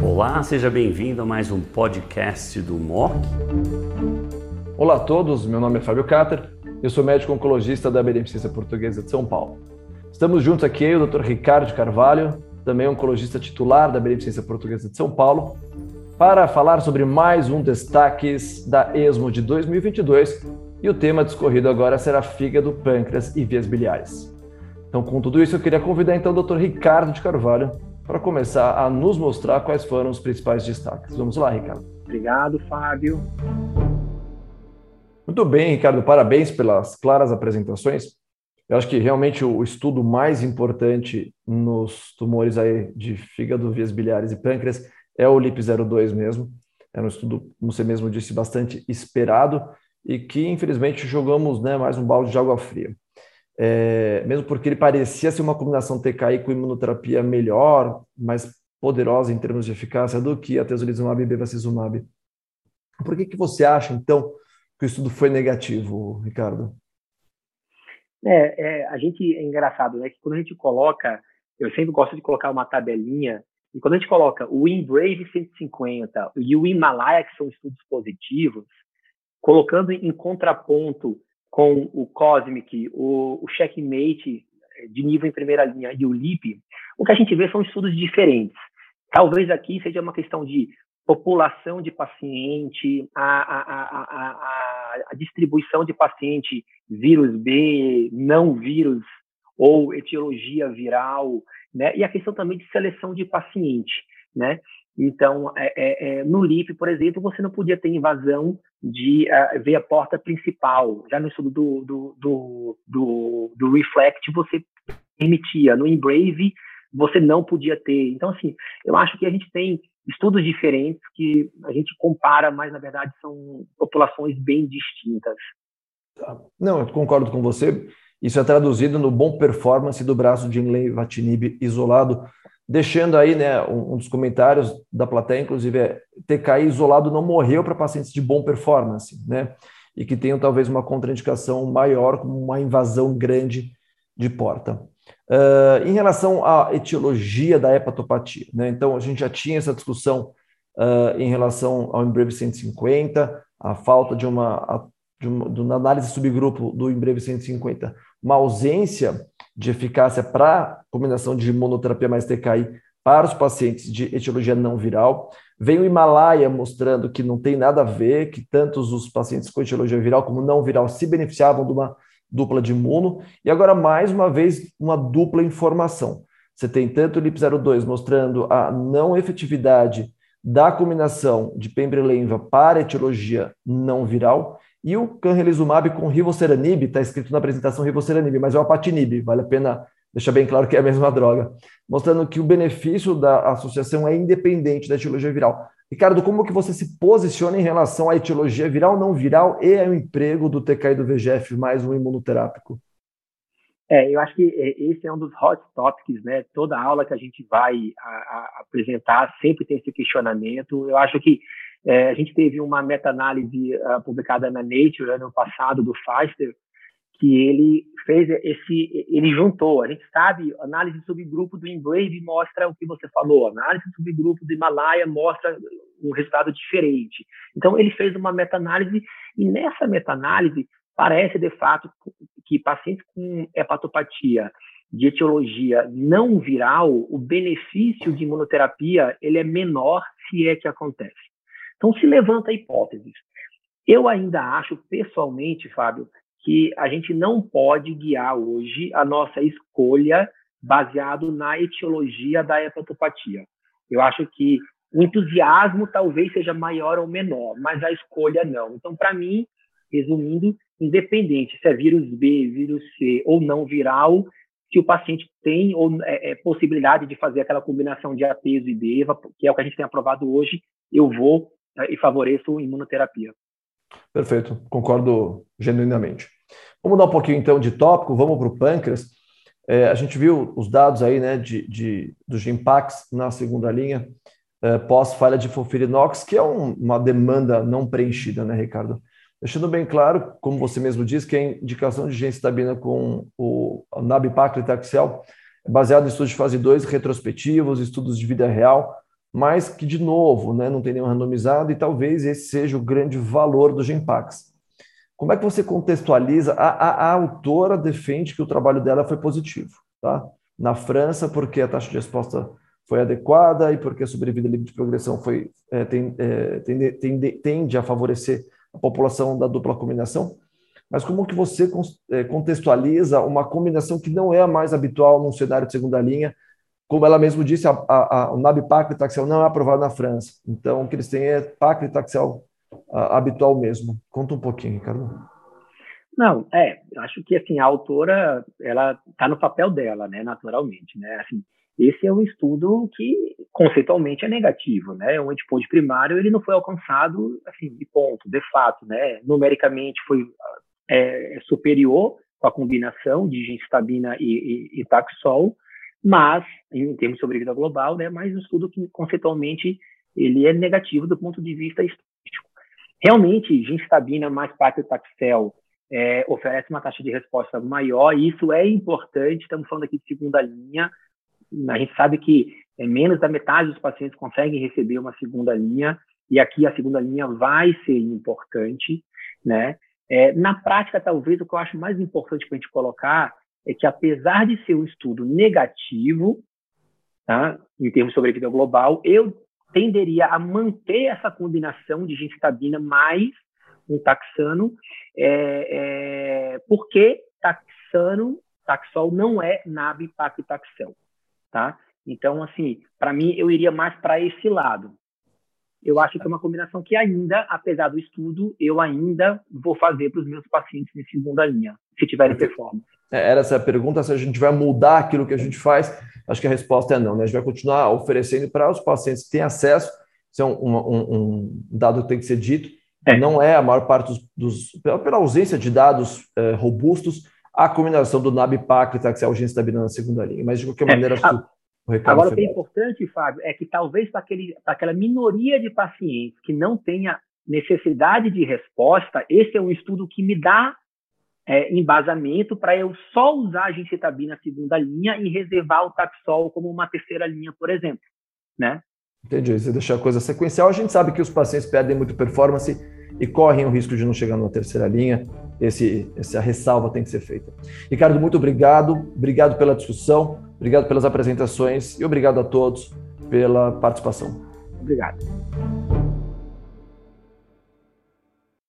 Olá, seja bem-vindo a mais um podcast do MOC. Olá a todos, meu nome é Fábio Cater, eu sou médico oncologista da Beneficência Portuguesa de São Paulo. Estamos juntos aqui, eu, o Dr. Ricardo Carvalho, também oncologista titular da Beneficência Portuguesa de São Paulo, para falar sobre mais um destaques da ESMO de 2022 e o tema discorrido agora será fígado, pâncreas e vias biliares. Então, com tudo isso, eu queria convidar então o Dr. Ricardo de Carvalho para começar a nos mostrar quais foram os principais destaques. Vamos lá, Ricardo. Obrigado, Fábio. Muito bem, Ricardo, parabéns pelas claras apresentações. Eu acho que realmente o estudo mais importante nos tumores aí de fígado, vias biliares e pâncreas é o LIP02 mesmo. É um estudo, como você mesmo disse, bastante esperado e que infelizmente jogamos né, mais um balde de água fria. É, mesmo porque ele parecia ser uma combinação TKI com imunoterapia melhor, mais poderosa em termos de eficácia do que a tesolizumab e bevacizumab. Por que, que você acha, então, que o estudo foi negativo, Ricardo? É, é, a gente é engraçado, né? Que quando a gente coloca, eu sempre gosto de colocar uma tabelinha, e quando a gente coloca o Embrave 150 e o Himalaya, que são estudos positivos, colocando em contraponto com o Cosmic, o, o Checkmate eh, de nível em primeira linha e o LIP, o que a gente vê são estudos diferentes. Talvez aqui seja uma questão de população de paciente, a, a, a, a, distribuição de paciente vírus B, não vírus ou etiologia viral, né? E a questão também de seleção de paciente, né? Então, é, é, é, no LIP, por exemplo, você não podia ter invasão de uh, ver a porta principal. Já no estudo do, do, do, do, do Reflect, você permitia. No Embrave, você não podia ter. Então, assim, eu acho que a gente tem estudos diferentes que a gente compara, mas, na verdade, são populações bem distintas. Tá. Não, eu concordo com você. Isso é traduzido no bom performance do braço de Enleivatinib isolado deixando aí né, um, um, dos comentários da plateia, inclusive, é TKI isolado não morreu para pacientes de bom performance, né? E que tenham talvez uma contraindicação maior, como uma invasão grande de porta. Uh, em relação à etiologia da hepatopatia, né? Então, a gente já tinha essa discussão uh, em relação ao Embreve 150, a falta de uma, de uma, de uma análise subgrupo do Embreve 150, uma ausência de eficácia para combinação de monoterapia mais TKI para os pacientes de etiologia não viral. Vem o Himalaia mostrando que não tem nada a ver, que tantos os pacientes com etiologia viral como não viral se beneficiavam de uma dupla de imuno. E agora, mais uma vez, uma dupla informação. Você tem tanto o LIP02 mostrando a não efetividade da combinação de pembrolizumab para etiologia não viral e o canrelizumab com rivoceranib, está escrito na apresentação rivoceranib, mas é o apatinib, vale a pena deixar bem claro que é a mesma droga, mostrando que o benefício da associação é independente da etiologia viral. Ricardo, como que você se posiciona em relação à etiologia viral, não viral e ao emprego do TKI do VGF mais um imunoterápico? É, eu acho que é, esse é um dos hot topics, né? Toda aula que a gente vai a, a apresentar sempre tem esse questionamento. Eu acho que é, a gente teve uma meta-análise uh, publicada na Nature ano passado do Pfizer, que ele fez esse, ele juntou. A gente sabe, análise subgrupo do Embrave mostra o que você falou, análise subgrupo do Himalaia mostra um resultado diferente. Então ele fez uma meta-análise e nessa meta-análise parece de fato que pacientes com hepatopatia de etiologia não viral, o benefício de imunoterapia ele é menor se é que acontece. Então, se levanta a hipótese. Eu ainda acho, pessoalmente, Fábio, que a gente não pode guiar hoje a nossa escolha baseado na etiologia da hepatopatia. Eu acho que o entusiasmo talvez seja maior ou menor, mas a escolha não. Então, para mim, resumindo, independente se é vírus B, vírus C ou não viral, se o paciente tem ou é, é, possibilidade de fazer aquela combinação de ateso e DEVA, que é o que a gente tem aprovado hoje, eu vou e favoreço imunoterapia. Perfeito, concordo genuinamente. Vamos dar um pouquinho então de tópico, vamos para o pâncreas. É, a gente viu os dados aí né, de, de, do Gimpax na segunda linha, é, pós-falha de Fofirinox, que é um, uma demanda não preenchida, né, Ricardo? Deixando bem claro, como você mesmo disse, que a indicação de gencitabina com o nabipaclitaxel baseado em estudos de fase 2, retrospectivos, estudos de vida real, mas que, de novo, né, não tem nenhum randomizado e talvez esse seja o grande valor do Gempax. Como é que você contextualiza? A, a, a autora defende que o trabalho dela foi positivo, tá? Na França, porque a taxa de resposta foi adequada e porque a sobrevida livre de progressão foi, é, tem, é, tende, tende, tende, a favorecer a população da dupla combinação. Mas como que você é, contextualiza uma combinação que não é a mais habitual num cenário de segunda linha? Como ela mesmo disse, a, a, a, o nab-paclitaxel não é aprovado na França. Então, o que eles têm é paclitaxel habitual mesmo. Conta um pouquinho, Ricardo. Não, é, acho que assim a autora ela está no papel dela, né, naturalmente, né, assim, esse é um estudo que conceitualmente é negativo, né? O endpoint primário ele não foi alcançado assim de ponto, de fato, né? Numericamente foi é, superior com a combinação de gencitabina e, e, e taxol, mas em termos de sobrevida global, né? Mas um estudo que conceitualmente ele é negativo do ponto de vista estatístico. Realmente, gencitabina mais paclitaxel é, oferece uma taxa de resposta maior, e isso é importante. Estamos falando aqui de segunda linha a gente sabe que é, menos da metade dos pacientes conseguem receber uma segunda linha, e aqui a segunda linha vai ser importante, né? É, na prática, talvez o que eu acho mais importante para a gente colocar é que, apesar de ser um estudo negativo, tá, em termos de sobrevida global, eu tenderia a manter essa combinação de gencitabina mais um taxano, é, é, porque taxano, taxol não é nab-paclitaxel tá? Então, assim, para mim, eu iria mais para esse lado. Eu acho que é uma combinação que ainda, apesar do estudo, eu ainda vou fazer para os meus pacientes em segunda linha, se tiverem performance. É, era essa a pergunta, se a gente vai mudar aquilo que a gente faz. Acho que a resposta é não, né? A gente vai continuar oferecendo para os pacientes que têm acesso, isso é um, um, um dado que tem que ser dito, é. não é a maior parte dos, dos pela, pela, ausência de dados é, robustos, a combinação do NAB-PAC e taxialgência da na segunda linha. Mas, de qualquer é. maneira, que o Agora, o que é importante, Fábio, é que talvez para aquela minoria de pacientes que não tenha necessidade de resposta, esse é um estudo que me dá é, embasamento para eu só usar a gencitabina segunda linha e reservar o taxol como uma terceira linha, por exemplo, né? Entendi. Você deixar a coisa sequencial, a gente sabe que os pacientes perdem muito performance e correm o risco de não chegar numa terceira linha. Esse, essa ressalva tem que ser feita. Ricardo, muito obrigado. Obrigado pela discussão, obrigado pelas apresentações e obrigado a todos pela participação. Obrigado.